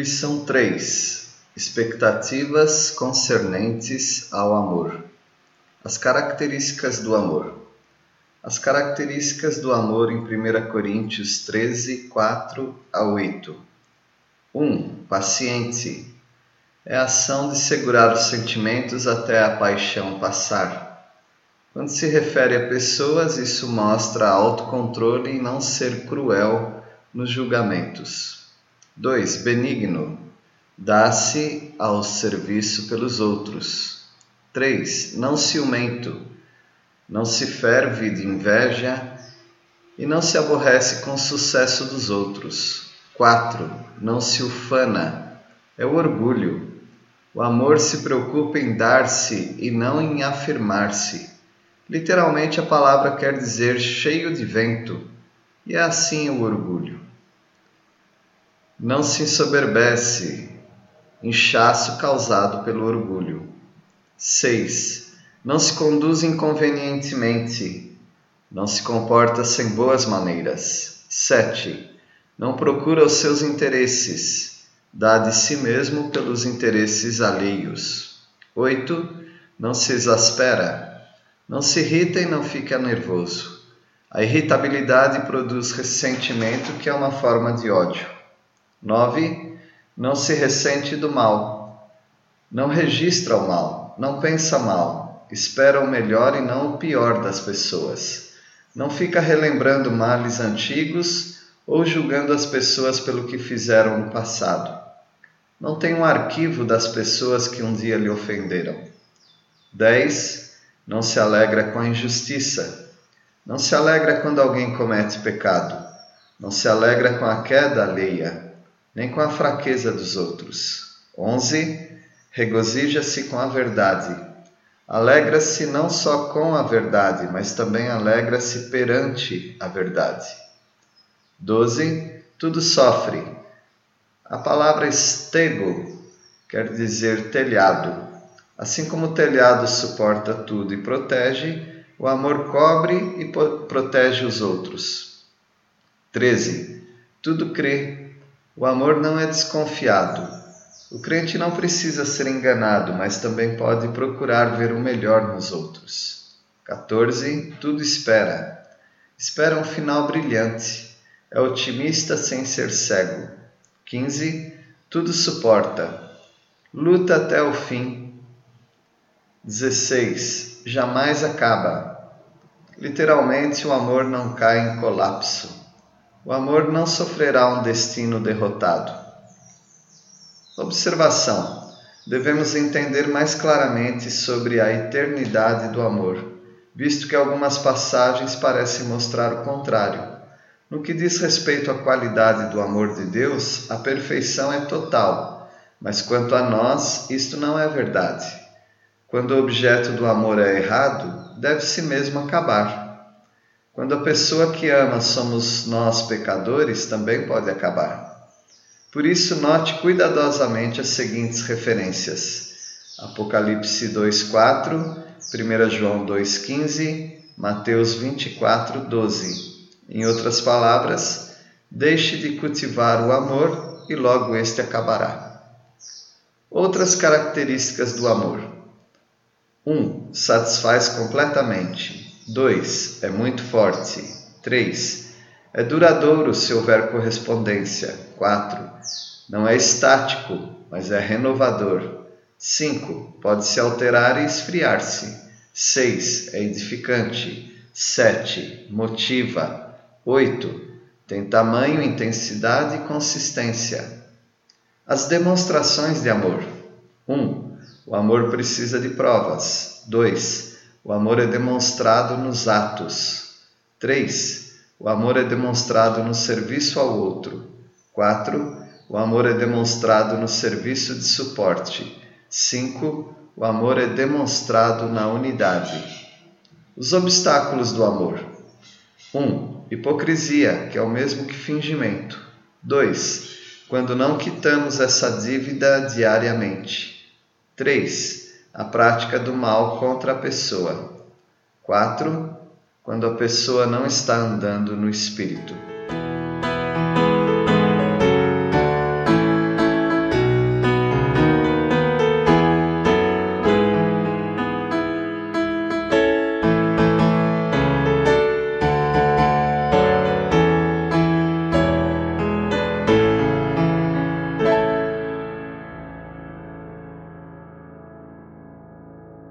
Lição 3: Expectativas concernentes ao amor. As características do amor. As características do amor em 1 Coríntios 13, 4 a 8. 1. Paciente. É a ação de segurar os sentimentos até a paixão passar. Quando se refere a pessoas, isso mostra autocontrole e não ser cruel nos julgamentos. 2. Benigno. Dá-se ao serviço pelos outros. 3. Não ciumento. Não se ferve de inveja e não se aborrece com o sucesso dos outros. 4. Não se ufana. É o orgulho. O amor se preocupa em dar-se e não em afirmar-se. Literalmente a palavra quer dizer cheio de vento, e é assim o orgulho. Não se ensoberbece, inchaço causado pelo orgulho. 6. Não se conduz inconvenientemente, não se comporta sem boas maneiras. 7. Não procura os seus interesses, dá de si mesmo pelos interesses alheios. 8. Não se exaspera, não se irrita e não fica nervoso. A irritabilidade produz ressentimento, que é uma forma de ódio. 9. Não se ressente do mal. Não registra o mal. Não pensa mal. Espera o melhor e não o pior das pessoas. Não fica relembrando males antigos ou julgando as pessoas pelo que fizeram no passado. Não tem um arquivo das pessoas que um dia lhe ofenderam. 10. Não se alegra com a injustiça. Não se alegra quando alguém comete pecado. Não se alegra com a queda alheia nem com a fraqueza dos outros. 11. Regozija-se com a verdade. Alegra-se não só com a verdade, mas também alegra-se perante a verdade. 12. Tudo sofre. A palavra estego quer dizer telhado. Assim como o telhado suporta tudo e protege, o amor cobre e protege os outros. 13. Tudo crê, o amor não é desconfiado. O crente não precisa ser enganado, mas também pode procurar ver o melhor nos outros. 14. Tudo espera. Espera um final brilhante. É otimista sem ser cego. 15. Tudo suporta. Luta até o fim. 16. Jamais acaba. Literalmente, o amor não cai em colapso. O amor não sofrerá um destino derrotado. Observação: devemos entender mais claramente sobre a eternidade do amor, visto que algumas passagens parecem mostrar o contrário. No que diz respeito à qualidade do amor de Deus, a perfeição é total, mas quanto a nós, isto não é verdade. Quando o objeto do amor é errado, deve-se mesmo acabar. Quando a pessoa que ama somos nós pecadores, também pode acabar. Por isso, note cuidadosamente as seguintes referências: Apocalipse 2:4, 1 João 2:15, Mateus 24:12. Em outras palavras, deixe de cultivar o amor e logo este acabará. Outras características do amor: 1. Um, satisfaz completamente. 2. É muito forte. 3. É duradouro se houver correspondência. 4. Não é estático, mas é renovador. 5. Pode se alterar e esfriar-se. 6. É edificante. 7. Motiva. 8. Tem tamanho, intensidade e consistência. As demonstrações de amor. 1. Um, o amor precisa de provas. 2. O amor é demonstrado nos atos. 3. O amor é demonstrado no serviço ao outro. 4. O amor é demonstrado no serviço de suporte. 5. O amor é demonstrado na unidade. Os obstáculos do amor: 1. Um, hipocrisia, que é o mesmo que fingimento. 2. Quando não quitamos essa dívida diariamente. 3 a prática do mal contra a pessoa. 4. Quando a pessoa não está andando no espírito.